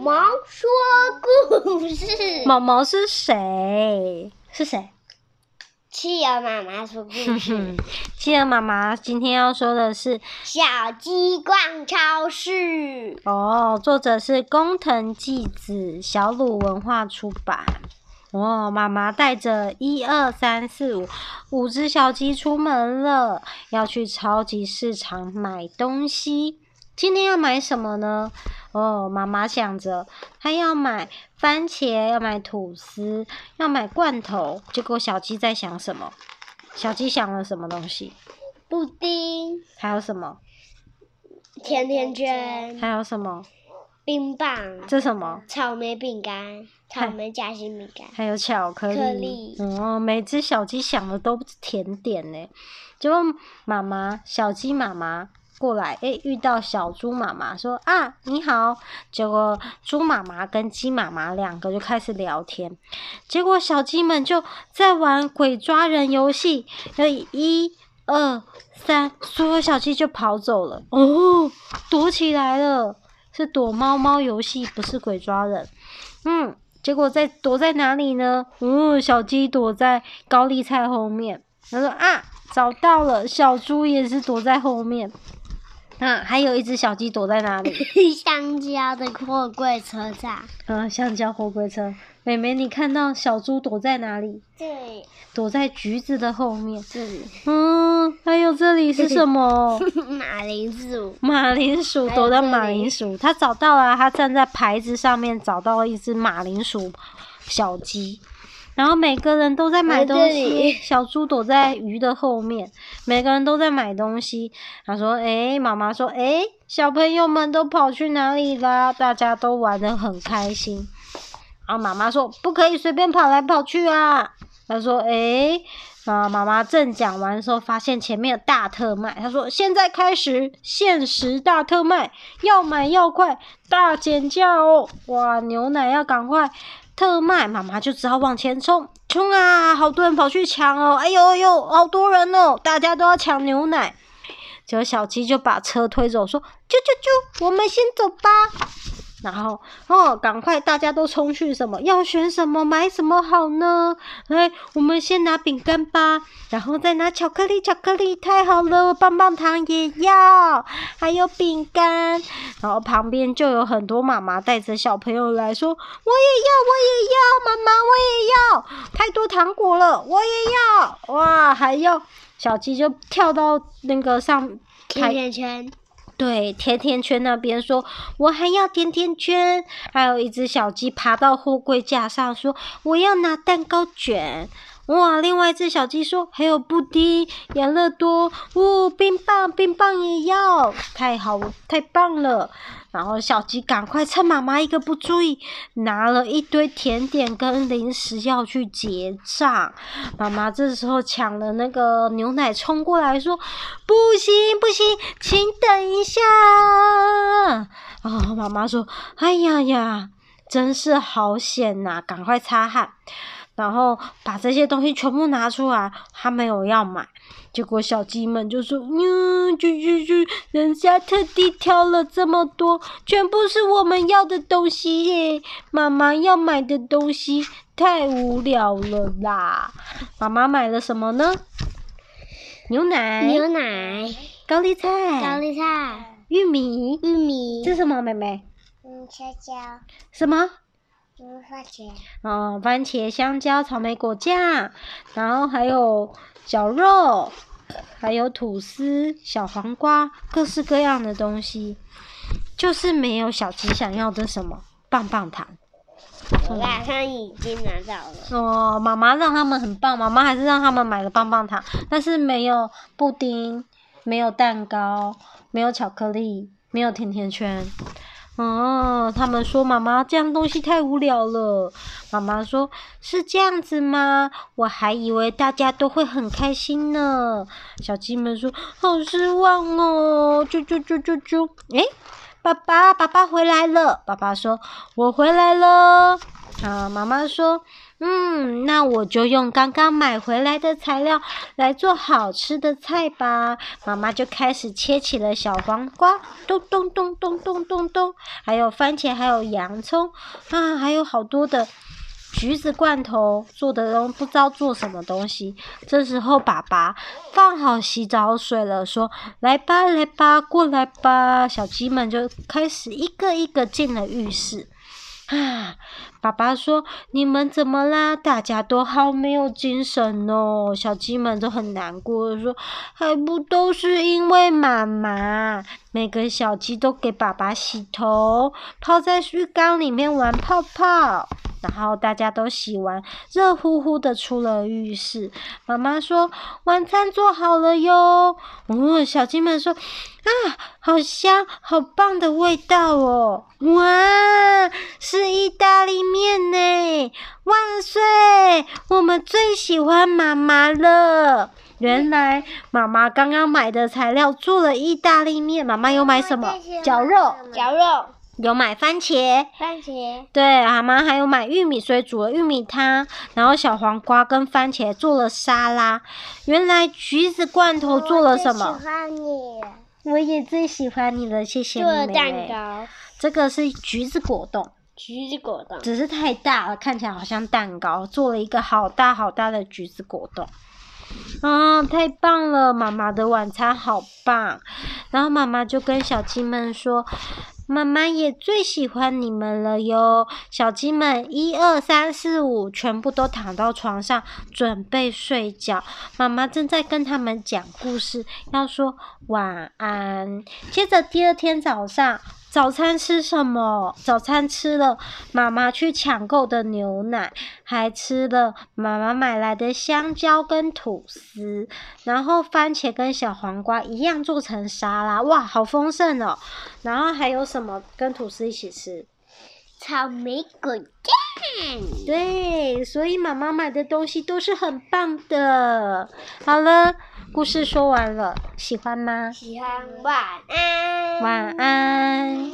毛说故事。毛毛是谁？是谁？企鹅妈妈说故事。企鹅妈妈今天要说的是《小鸡逛超市》。哦，作者是工藤纪子，小鲁文化出版。哦，妈妈带着一二三四五五只小鸡出门了，要去超级市场买东西。今天要买什么呢？哦，妈妈想着，她要买番茄，要买吐司，要买罐头。结果小鸡在想什么？小鸡想了什么东西？布丁。还有什么？甜甜圈。还有什么？冰棒。这什么？草莓饼干。草莓夹心饼干。还有巧克力。克力。哦，每只小鸡想的都是甜点呢。结果妈妈，小鸡妈妈。过来，诶，遇到小猪妈妈，说啊，你好。结果猪妈妈跟鸡妈妈两个就开始聊天。结果小鸡们就在玩鬼抓人游戏，所以一、二、三，所有小鸡就跑走了。哦，躲起来了，是躲猫猫游戏，不是鬼抓人。嗯，结果在躲在哪里呢？嗯，小鸡躲在高丽菜后面。他说啊，找到了。小猪也是躲在后面。嗯，还有一只小鸡躲在哪里？香蕉的货柜车上。嗯，香蕉货柜车。妹妹，你看到小猪躲在哪里？这里。躲在橘子的后面。这里。嗯，还有这里是什么？马铃薯。马铃薯躲在马铃薯，它找到了，它站在牌子上面找到了一只马铃薯小鸡。然后每个人都在买东西，小猪躲在鱼的后面。每个人都在买东西。他说：“诶，妈妈说，诶，小朋友们都跑去哪里啦？大家都玩得很开心。”然后妈妈说：“不可以随便跑来跑去啊。”他说：“诶，啊，妈妈正讲完的时候，发现前面有大特卖。他说：“现在开始限时大特卖，要买要快，大减价哦！哇，牛奶要赶快。”特卖，妈妈就只好往前冲，冲啊！好多人跑去抢哦，哎呦哎呦，好多人哦，大家都要抢牛奶。结果小鸡就把车推走，说：“啾啾啾，我们先走吧。”然后哦，赶快大家都冲去什么？要选什么？买什么好呢？哎，我们先拿饼干吧，然后再拿巧克力。巧克力太好了，棒棒糖也要，还有饼干。然后旁边就有很多妈妈带着小朋友来说：“我也要，我也要，妈妈我也要，太多糖果了，我也要。”哇，还要小鸡就跳到那个上甜甜圈。对，甜甜圈那边说，我还要甜甜圈。还有一只小鸡爬到货柜架上说，我要拿蛋糕卷。哇，另外一只小鸡说，还有布丁、养乐多，哦，冰棒，冰棒也要，太好，太棒了。然后小鸡赶快趁妈妈一个不注意，拿了一堆甜点跟零食要去结账。妈妈这时候抢了那个牛奶，冲过来说：“不行不行，请等一下。”啊，妈妈说：“哎呀呀，真是好险呐，赶快擦汗。”然后把这些东西全部拿出来，他没有要买。结果小鸡们就说：“嗯，就就就，人家特地挑了这么多，全部是我们要的东西耶！妈妈要买的东西太无聊了啦。”妈妈买了什么呢？牛奶、牛奶、高丽菜、高丽菜、玉米、玉米。这是什么，妹妹？嗯，香蕉。什么？番茄哦，番茄、香蕉、草莓果酱，然后还有绞肉，还有吐司、小黄瓜，各式各样的东西，就是没有小鸡想要的什么棒棒糖。我马上已经拿到了。哦，妈妈让他们很棒，妈妈还是让他们买了棒棒糖，但是没有布丁，没有蛋糕，没有巧克力，没有甜甜圈。哦，他们说妈妈这样东西太无聊了。妈妈说：“是这样子吗？我还以为大家都会很开心呢。”小鸡们说：“好失望哦！”啾啾啾啾啾。诶，爸爸，爸爸回来了。爸爸说：“我回来了。”啊，妈妈说：“嗯，那我就用刚刚买回来的材料来做好吃的菜吧。妈妈就开始切起了小黄瓜，咚咚咚咚咚咚咚，还有番茄，还有洋葱啊，还有好多的橘子罐头做的都不知道做什么东西。这时候，爸爸放好洗澡水了，说：“来吧，来吧，过来吧。”小鸡们就开始一个一个进了浴室。啊！爸爸说：“你们怎么啦？大家都好没有精神哦。”小鸡们都很难过，说：“还不都是因为妈妈。”每个小鸡都给爸爸洗头，泡在浴缸里面玩泡泡。然后大家都洗完，热乎乎的出了浴室。妈妈说：“晚餐做好了哟。”哦，小鸡们说：“啊，好香，好棒的味道哦！哇，是意大利面呢！万岁，我们最喜欢妈妈了。”原来妈妈刚刚买的材料做了意大利面。妈妈有买什么？绞肉，绞肉。有买番茄，番茄，对，妈妈还有买玉米，所以煮了玉米汤，然后小黄瓜跟番茄做了沙拉。原来橘子罐头做了什么？我喜欢你，我也最喜欢你了，谢谢你。做了蛋糕，这个是橘子果冻，橘子果冻，只是太大了，看起来好像蛋糕，做了一个好大好大的橘子果冻。啊，太棒了！妈妈的晚餐好棒。然后妈妈就跟小鸡们说。妈妈也最喜欢你们了哟，小鸡们，一二三四五，全部都躺到床上准备睡觉。妈妈正在跟他们讲故事，要说晚安。接着第二天早上。早餐吃什么？早餐吃了妈妈去抢购的牛奶，还吃了妈妈买来的香蕉跟吐司，然后番茄跟小黄瓜一样做成沙拉，哇，好丰盛哦！然后还有什么跟吐司一起吃？草莓果酱。对，所以妈妈买的东西都是很棒的。好了，故事说完了，喜欢吗？喜欢，晚安。晚安。